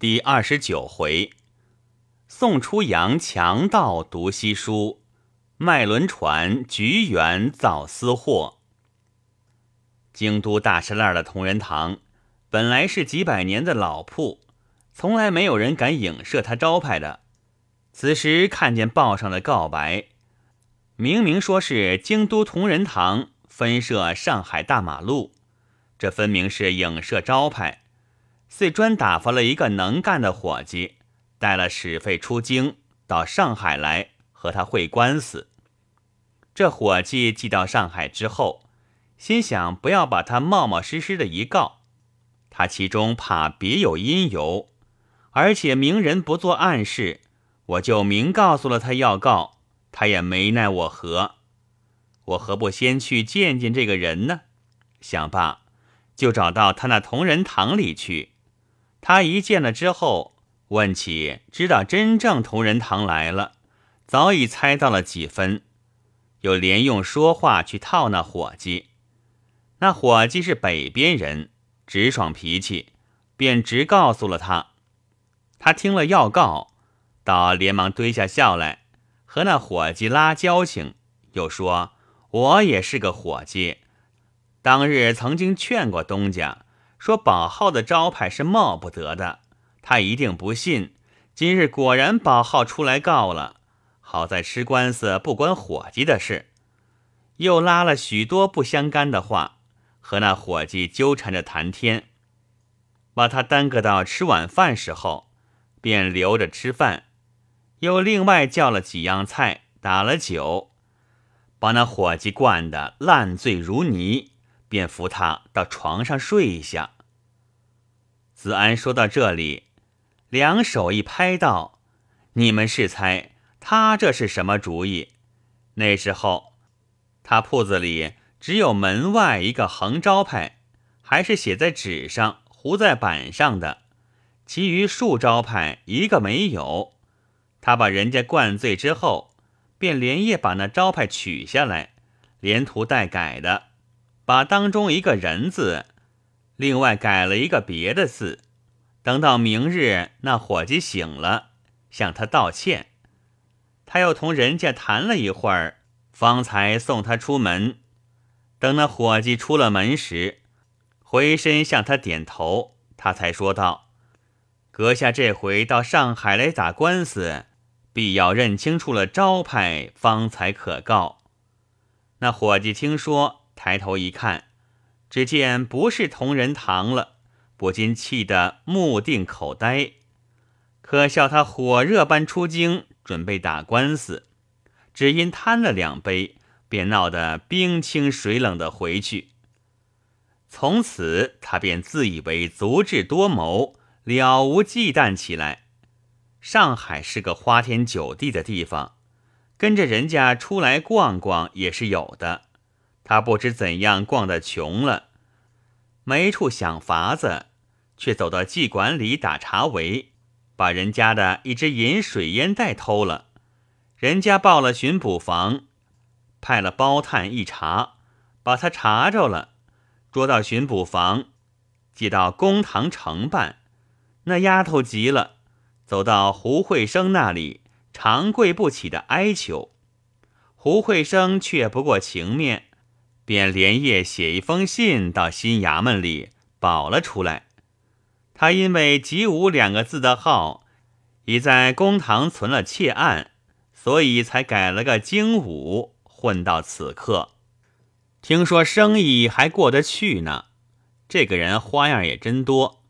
第二十九回，宋初阳强盗读西书，卖轮船菊园造私货。京都大栅栏的同仁堂，本来是几百年的老铺，从来没有人敢影射他招牌的。此时看见报上的告白，明明说是京都同仁堂分设上海大马路，这分明是影射招牌。遂专打发了一个能干的伙计，带了使费出京，到上海来和他会官司。这伙计寄到上海之后，心想不要把他冒冒失失的一告，他其中怕别有因由，而且明人不做暗事，我就明告诉了他要告，他也没奈我何。我何不先去见见这个人呢？想罢，就找到他那同仁堂里去。他一见了之后，问起，知道真正同仁堂来了，早已猜到了几分，又连用说话去套那伙计。那伙计是北边人，直爽脾气，便直告诉了他。他听了要告，倒连忙堆下笑来，和那伙计拉交情，又说：“我也是个伙计，当日曾经劝过东家。”说宝号的招牌是冒不得的，他一定不信。今日果然宝号出来告了，好在吃官司不关伙计的事。又拉了许多不相干的话，和那伙计纠缠着谈天，把他耽搁到吃晚饭时候，便留着吃饭。又另外叫了几样菜，打了酒，把那伙计灌得烂醉如泥，便扶他到床上睡一下。子安说到这里，两手一拍道：“你们是猜他这是什么主意？那时候他铺子里只有门外一个横招牌，还是写在纸上、糊在板上的，其余竖招牌一个没有。他把人家灌醉之后，便连夜把那招牌取下来，连涂带改的，把当中一个人字。”另外改了一个别的字，等到明日那伙计醒了，向他道歉，他又同人家谈了一会儿，方才送他出门。等那伙计出了门时，回身向他点头，他才说道：“阁下这回到上海来打官司，必要认清楚了招牌，方才可告。”那伙计听说，抬头一看。只见不是同仁堂了，不禁气得目定口呆。可笑他火热般出京，准备打官司，只因贪了两杯，便闹得冰清水冷的回去。从此他便自以为足智多谋，了无忌惮起来。上海是个花天酒地的地方，跟着人家出来逛逛也是有的。他不知怎样逛得穷了，没处想法子，却走到妓馆里打茶围，把人家的一只银水烟袋偷了。人家报了巡捕房，派了包探一查，把他查着了，捉到巡捕房，寄到公堂承办。那丫头急了，走到胡慧生那里，长跪不起的哀求。胡慧生却不过情面。便连夜写一封信到新衙门里保了出来。他因为“吉武”两个字的号已在公堂存了窃案，所以才改了个“精武”，混到此刻。听说生意还过得去呢。这个人花样也真多。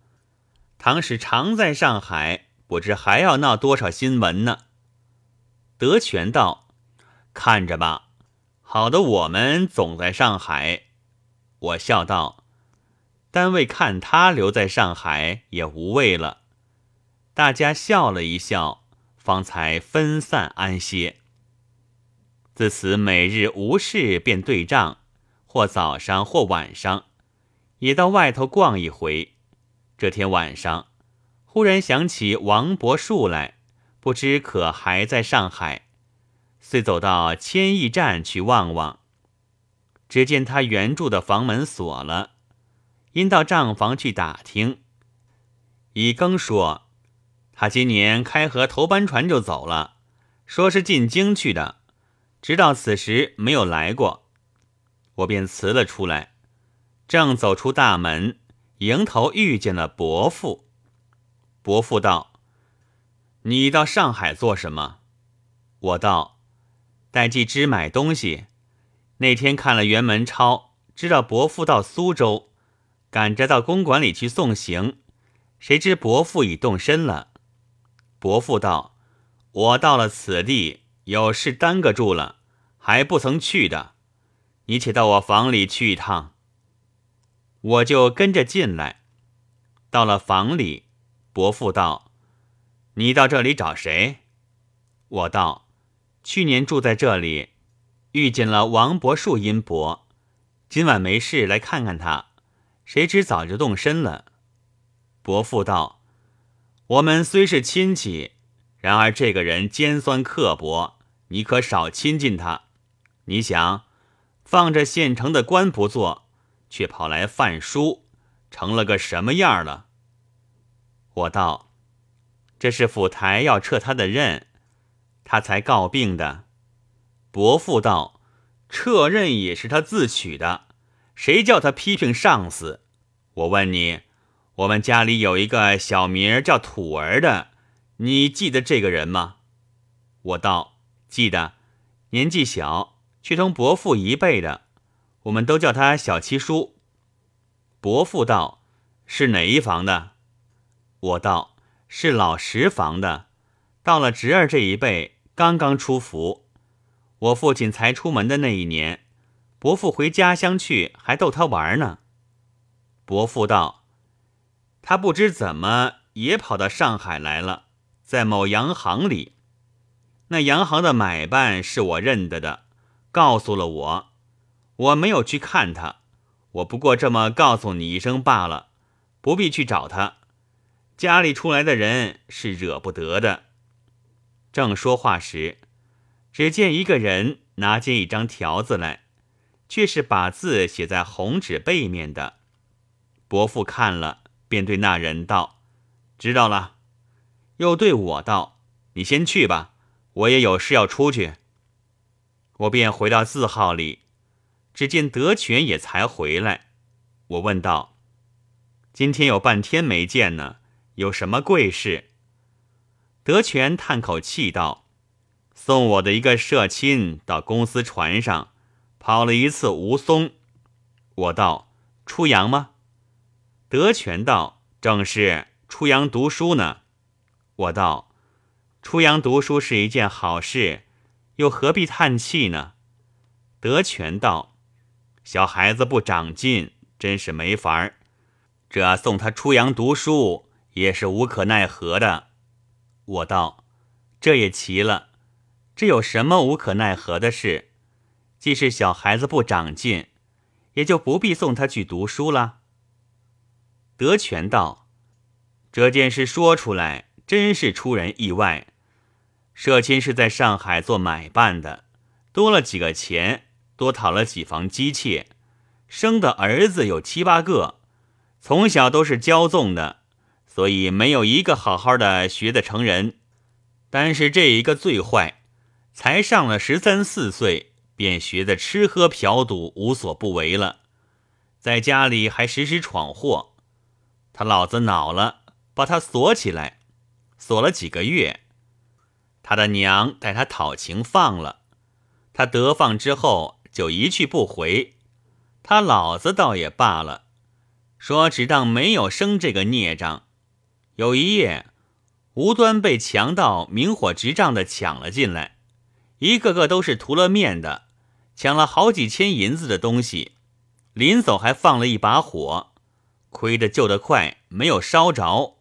唐使常在上海，不知还要闹多少新闻呢。德全道，看着吧。好的，我们总在上海。我笑道：“单位看他留在上海也无谓了。”大家笑了一笑，方才分散安歇。自此每日无事便对账，或早上或晚上，也到外头逛一回。这天晚上，忽然想起王伯树来，不知可还在上海。遂走到千亿站去望望，只见他原住的房门锁了，因到账房去打听，乙更说他今年开河头班船就走了，说是进京去的，直到此时没有来过。我便辞了出来，正走出大门，迎头遇见了伯父。伯父道：“你到上海做什么？”我道：“戴季之买东西。那天看了辕门钞，知道伯父到苏州，赶着到公馆里去送行，谁知伯父已动身了。”伯父道：“我到了此地，有事耽搁住了，还不曾去的。你且到我房里去一趟。”我就跟着进来。到了房里，伯父道：“你到这里找谁？”我道：“去年住在这里，遇见了王伯树阴伯，今晚没事来看看他，谁知早就动身了。”伯父道。我们虽是亲戚，然而这个人尖酸刻薄，你可少亲近他。你想，放着县城的官不做，却跑来贩书，成了个什么样了？我道：“这是府台要撤他的任，他才告病的。”伯父道：“撤任也是他自取的，谁叫他批评上司？我问你。”我们家里有一个小名叫土儿的，你记得这个人吗？我道记得，年纪小，却同伯父一辈的，我们都叫他小七叔。伯父道是哪一房的？我道是老十房的，到了侄儿这一辈，刚刚出府。我父亲才出门的那一年，伯父回家乡去，还逗他玩呢。伯父道。他不知怎么也跑到上海来了，在某洋行里，那洋行的买办是我认得的，告诉了我，我没有去看他，我不过这么告诉你一声罢了，不必去找他。家里出来的人是惹不得的。正说话时，只见一个人拿进一张条子来，却是把字写在红纸背面的。伯父看了。便对那人道：“知道了。”又对我道：“你先去吧，我也有事要出去。”我便回到字号里，只见德全也才回来。我问道：“今天有半天没见呢，有什么贵事？”德全叹口气道：“送我的一个社亲到公司船上，跑了一次吴淞。”我道：“出洋吗？”德全道：“正是出洋读书呢。”我道：“出洋读书是一件好事，又何必叹气呢？”德全道：“小孩子不长进，真是没法儿。这送他出洋读书也是无可奈何的。”我道：“这也奇了，这有什么无可奈何的事？既是小孩子不长进，也就不必送他去读书了。”德全道：“这件事说出来，真是出人意外。社亲是在上海做买办的，多了几个钱，多讨了几房姬妾，生的儿子有七八个，从小都是骄纵的，所以没有一个好好的学的成人。但是这一个最坏，才上了十三四岁，便学的吃喝嫖赌无所不为了，在家里还时时闯祸。”他老子恼了，把他锁起来，锁了几个月。他的娘带他讨情放了，他得放之后就一去不回。他老子倒也罢了，说只当没有生这个孽障。有一夜，无端被强盗明火执仗的抢了进来，一个个都是涂了面的，抢了好几千银子的东西，临走还放了一把火。亏得救得快，没有烧着。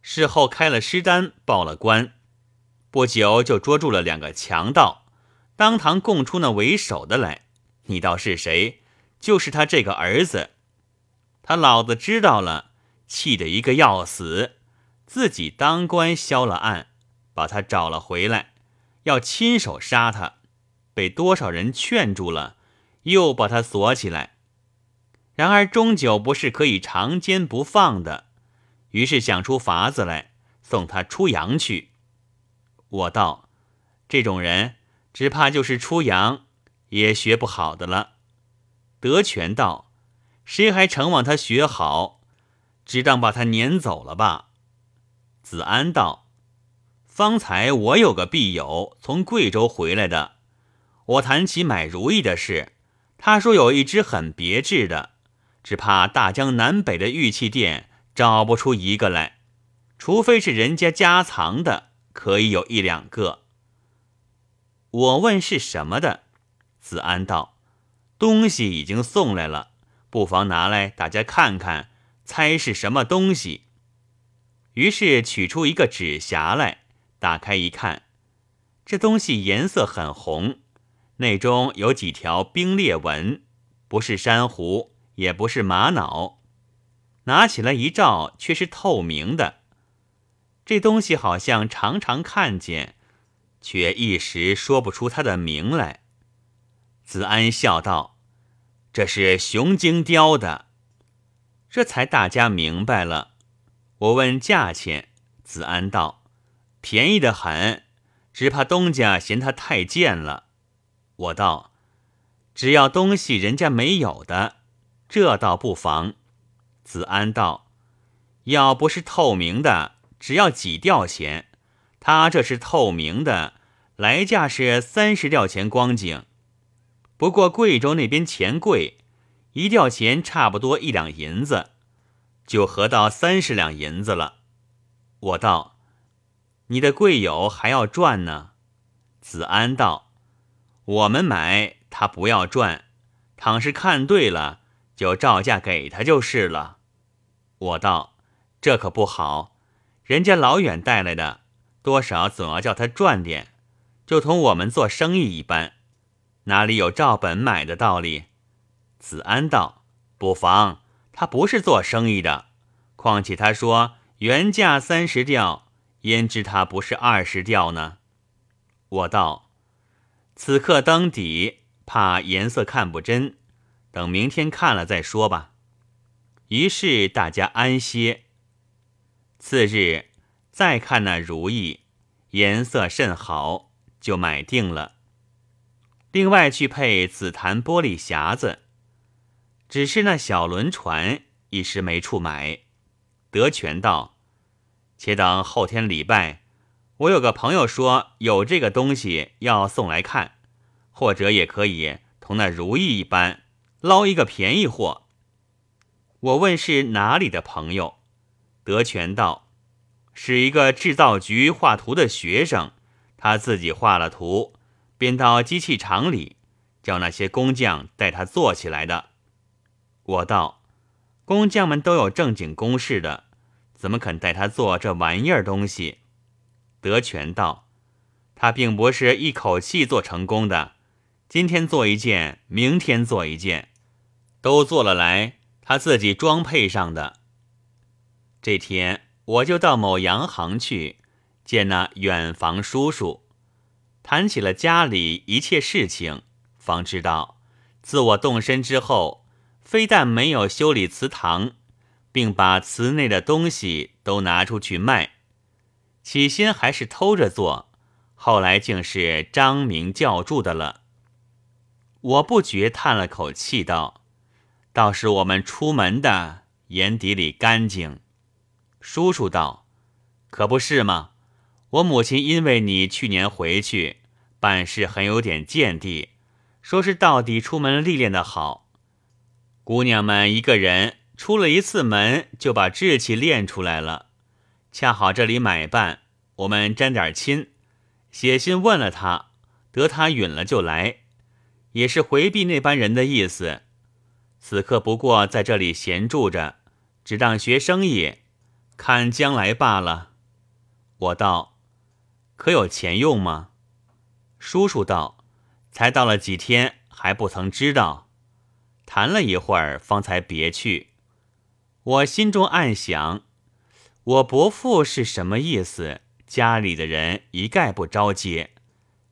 事后开了尸单，报了官，不久就捉住了两个强盗，当堂供出那为首的来。你道是谁？就是他这个儿子。他老子知道了，气得一个要死，自己当官消了案，把他找了回来，要亲手杀他，被多少人劝住了，又把他锁起来。然而终究不是可以长监不放的，于是想出法子来，送他出洋去。我道：“这种人，只怕就是出洋也学不好的了。”德全道：“谁还承望他学好？只当把他撵走了吧。”子安道：“方才我有个必友从贵州回来的，我谈起买如意的事，他说有一只很别致的，只怕大江南北的玉器店找不出一个来，除非是人家家藏的，可以有一两个。”我问是什么的，子安道：“东西已经送来了，不妨拿来大家看看，猜是什么东西。”于是取出一个纸匣来，打开一看，这东西颜色很红，内中有几条冰裂纹，不是珊瑚，也不是玛瑙，拿起来一照，却是透明的。这东西好像常常看见，却一时说不出它的名来。子安笑道：“这是雄精雕的。”这才大家明白了。我问价钱，子安道：“便宜的很，只怕东家嫌它太贱了。”我道：“只要东西人家没有的，这倒不妨。”子安道：“要不是透明的，只要几吊钱。他这是透明的，来价是三十吊钱光景。不过贵州那边钱贵，一吊钱差不多一两银子。”就合到三十两银子了。我道：“你的贵友还要赚呢。”子安道：“我们买他不要赚，倘是看对了，就照价给他就是了。”我道：“这可不好，人家老远带来的，多少总要叫他赚点，就同我们做生意一般，哪里有照本买的道理？”子安道：“不妨。”他不是做生意的，况且他说原价三十吊，焉知他不是二十吊呢？我道：此刻登底，怕颜色看不真，等明天看了再说吧。于是大家安歇。次日再看那如意，颜色甚好，就买定了。另外去配紫檀玻璃匣子。只是那小轮船一时没处买，德全道：“且等后天礼拜，我有个朋友说有这个东西要送来看，或者也可以同那如意一般捞一个便宜货。”我问是哪里的朋友，德全道：“是一个制造局画图的学生，他自己画了图，便到机器厂里叫那些工匠带他做起来的。”我道：“工匠们都有正经公事的，怎么肯带他做这玩意儿东西？”德全道：“他并不是一口气做成功的，今天做一件，明天做一件，都做了来，他自己装配上的。这天我就到某洋行去见那远房叔叔，谈起了家里一切事情，方知道自我动身之后。”非但没有修理祠堂，并把祠内的东西都拿出去卖。起先还是偷着做，后来竟是张明叫住的了。我不觉叹了口气，道：“倒是我们出门的眼底里干净。”叔叔道：“可不是吗？我母亲因为你去年回去办事很有点见地，说是到底出门历练的好。”姑娘们一个人出了一次门，就把志气练出来了。恰好这里买办，我们沾点亲，写信问了他，得他允了就来，也是回避那般人的意思。此刻不过在这里闲住着，只当学生意，看将来罢了。我道：“可有钱用吗？”叔叔道：“才到了几天，还不曾知道。”谈了一会儿，方才别去。我心中暗想：我伯父是什么意思？家里的人一概不招接，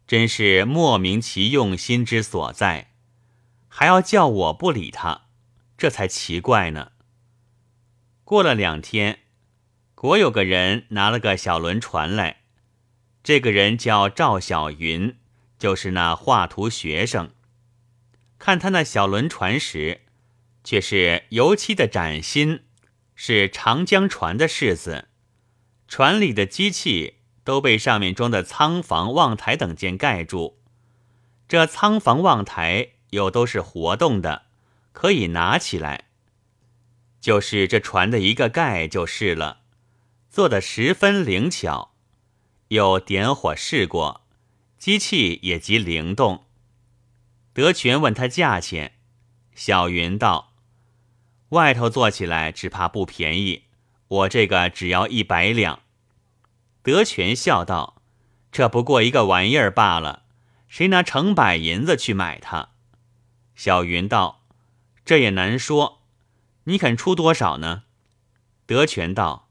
真是莫名其用心之所在，还要叫我不理他，这才奇怪呢。过了两天，果有个人拿了个小轮船来，这个人叫赵小云，就是那画图学生。看他那小轮船时，却是油漆的崭新，是长江船的式子，船里的机器都被上面装的仓房、望台等件盖住。这仓房、望台又都是活动的，可以拿起来。就是这船的一个盖就是了，做的十分灵巧。又点火试过，机器也极灵动。德全问他价钱，小云道：“外头做起来只怕不便宜，我这个只要一百两。”德全笑道：“这不过一个玩意儿罢了，谁拿成百银子去买它？”小云道：“这也难说。”你肯出多少呢？德全道：“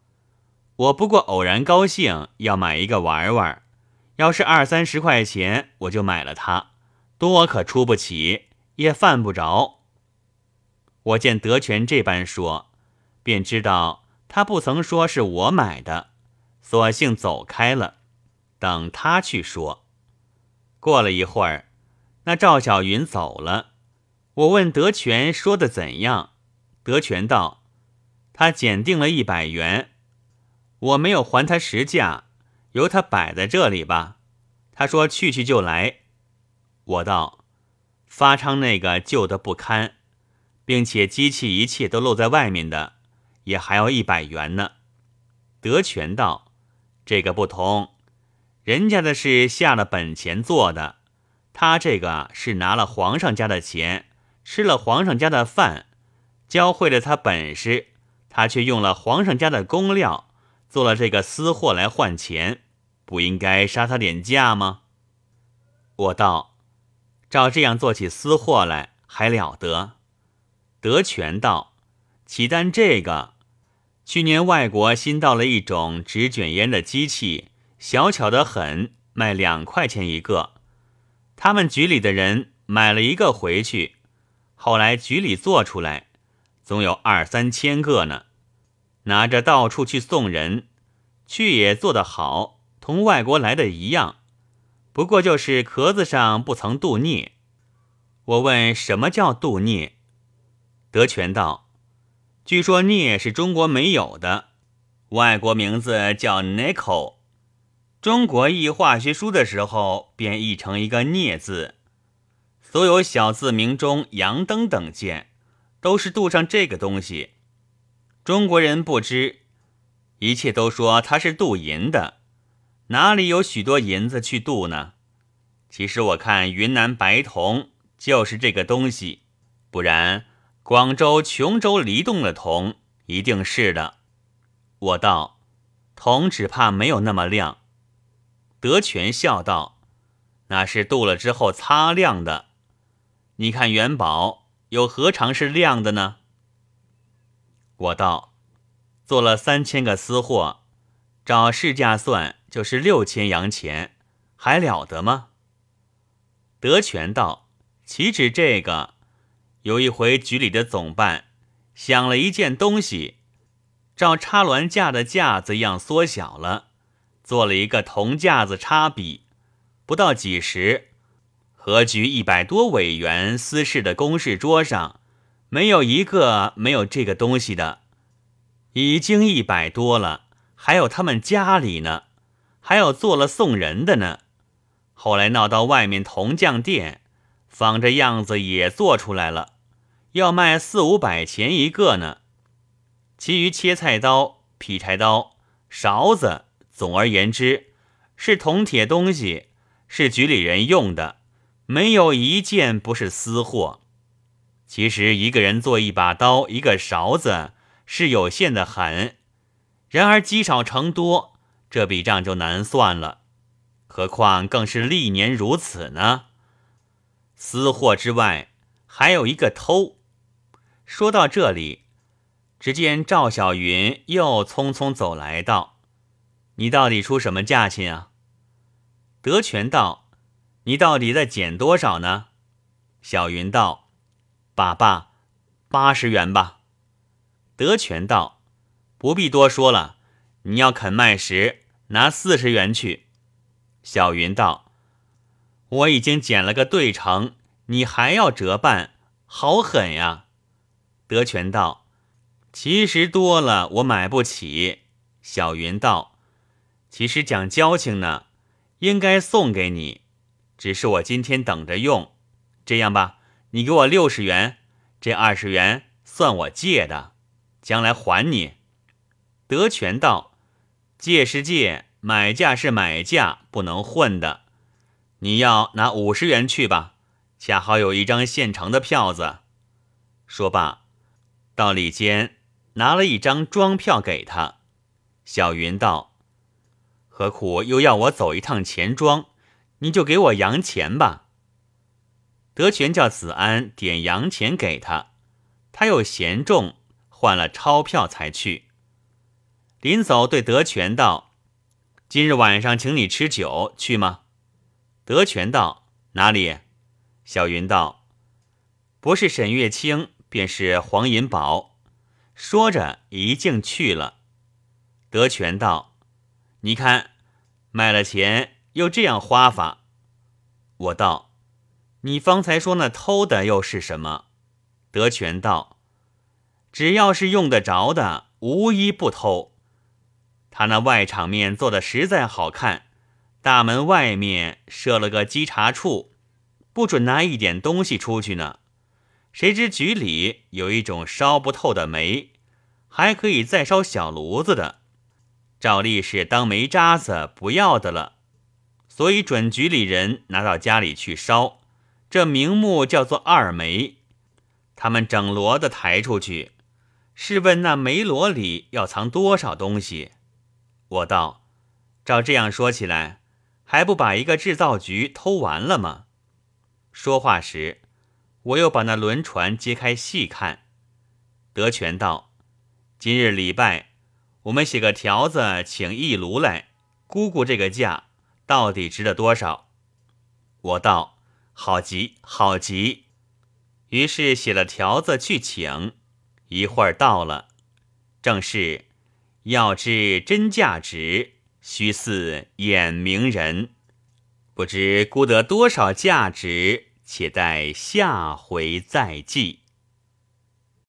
我不过偶然高兴要买一个玩玩，要是二三十块钱，我就买了它。多可出不起，也犯不着。”我见德全这般说，便知道他不曾说是我买的，索性走开了，等他去说。过了一会儿，那赵小云走了，我问德全说的怎样。德全道：“他检定了一百元，我没有还他实价，由他摆在这里吧。他说去去就来。我道：发昌那个旧的不堪，并且机器一切都露在外面的，也还要一百元呢。德全道：这个不同，人家的是下了本钱做的，他这个是拿了皇上家的钱，吃了皇上家的饭。”教会了他本事，他却用了皇上家的工料做了这个私货来换钱，不应该杀他点价吗？我道：照这样做起私货来还了得？德全道：岂单这个？去年外国新到了一种纸卷烟的机器，小巧的很，卖两块钱一个。他们局里的人买了一个回去，后来局里做出来。总有二三千个呢，拿着到处去送人，去也做得好，同外国来的一样。不过就是壳子上不曾镀镍。我问什么叫镀镍，德全道：据说镍是中国没有的，外国名字叫 nickel。中国译化学书的时候便译成一个镍字，所有小字名中阳灯等件。都是镀上这个东西，中国人不知，一切都说它是镀银的，哪里有许多银子去镀呢？其实我看云南白铜就是这个东西，不然广州琼州离洞的铜一定是的。我道，铜只怕没有那么亮。德全笑道：“那是镀了之后擦亮的，你看元宝。”又何尝是亮的呢？我道，做了三千个私货，照市价算就是六千洋钱，还了得吗？德全道，岂止这个？有一回局里的总办想了一件东西，照插鸾架的架子一样缩小了，做了一个铜架子插笔，不到几时。何局一百多委员私事的公事桌上，没有一个没有这个东西的，已经一百多了。还有他们家里呢，还有做了送人的呢。后来闹到外面铜匠店，仿着样子也做出来了，要卖四五百钱一个呢。其余切菜刀、劈柴刀、勺子，总而言之，是铜铁东西，是局里人用的。没有一件不是私货。其实一个人做一把刀、一个勺子是有限的很，然而积少成多，这笔账就难算了。何况更是历年如此呢？私货之外，还有一个偷。说到这里，只见赵小云又匆匆走来道：“你到底出什么价钱啊？”德全道。你到底在减多少呢？小云道：“爸爸，八十元吧。”德全道：“不必多说了，你要肯卖时，拿四十元去。”小云道：“我已经捡了个对成，你还要折半，好狠呀！”德全道：“其实多了，我买不起。”小云道：“其实讲交情呢，应该送给你，只是我今天等着用。这样吧，你给我六十元，这二十元算我借的，将来还你。”德全道：“借是借，买价是买价，不能混的。你要拿五十元去吧，恰好有一张现成的票子。”说罢。到里间拿了一张庄票给他，小云道：“何苦又要我走一趟钱庄？你就给我洋钱吧。”德全叫子安点洋钱给他，他又嫌重，换了钞票才去。临走对德全道：“今日晚上请你吃酒，去吗？”德全道：“哪里？”小云道：“不是沈月清。”便是黄银宝，说着一径去了。德全道：“你看，卖了钱又这样花法。”我道：“你方才说那偷的又是什么？”德全道：“只要是用得着的，无一不偷。他那外场面做的实在好看，大门外面设了个稽查处，不准拿一点东西出去呢。”谁知局里有一种烧不透的煤，还可以再烧小炉子的，照例是当煤渣子不要的了，所以准局里人拿到家里去烧，这名目叫做二煤。他们整摞的抬出去，试问那煤箩里要藏多少东西？我道：照这样说起来，还不把一个制造局偷完了吗？说话时。我又把那轮船揭开细看，德全道：“今日礼拜，我们写个条子，请一炉来估估这个价到底值了多少。”我道：“好极，好极。”于是写了条子去请，一会儿到了，正是要知真价值，须似眼明人，不知估得多少价值。且待下回再记。